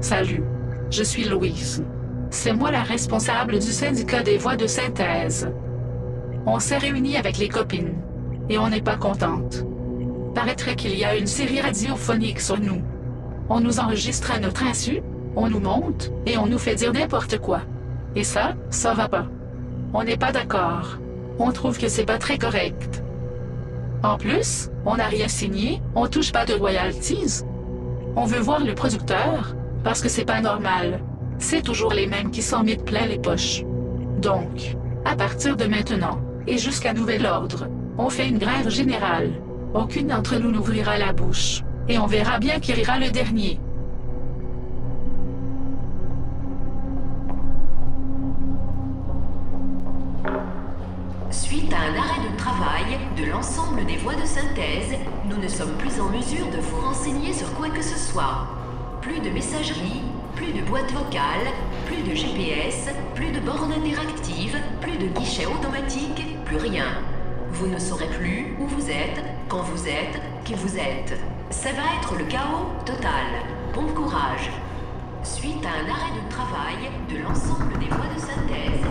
Salut. Je suis Louise. C'est moi la responsable du syndicat des voix de synthèse. On s'est réunis avec les copines. Et on n'est pas contente. Paraîtrait qu'il y a une série radiophonique sur nous. On nous enregistre à notre insu, on nous monte, et on nous fait dire n'importe quoi. Et ça, ça va pas. On n'est pas d'accord. On trouve que c'est pas très correct. En plus, on n'a rien signé, on touche pas de royalties. On veut voir le producteur, parce que c'est pas normal. C'est toujours les mêmes qui s'en mettent plein les poches. Donc, à partir de maintenant, et jusqu'à nouvel ordre, on fait une grève générale. Aucune d'entre nous n'ouvrira la bouche. Et on verra bien qui rira le dernier. Suite à un arrêt de travail de l'ensemble des voies de synthèse, nous ne sommes plus en mesure de vous renseigner sur quoi que ce soit. Plus de messagerie, plus de boîte vocale, plus de GPS, plus de bornes interactives, plus de guichets automatiques, plus rien. Vous ne saurez plus où vous êtes, quand vous êtes, qui vous êtes. Ça va être le chaos total. Bon courage. Suite à un arrêt de travail de l'ensemble des voies de synthèse,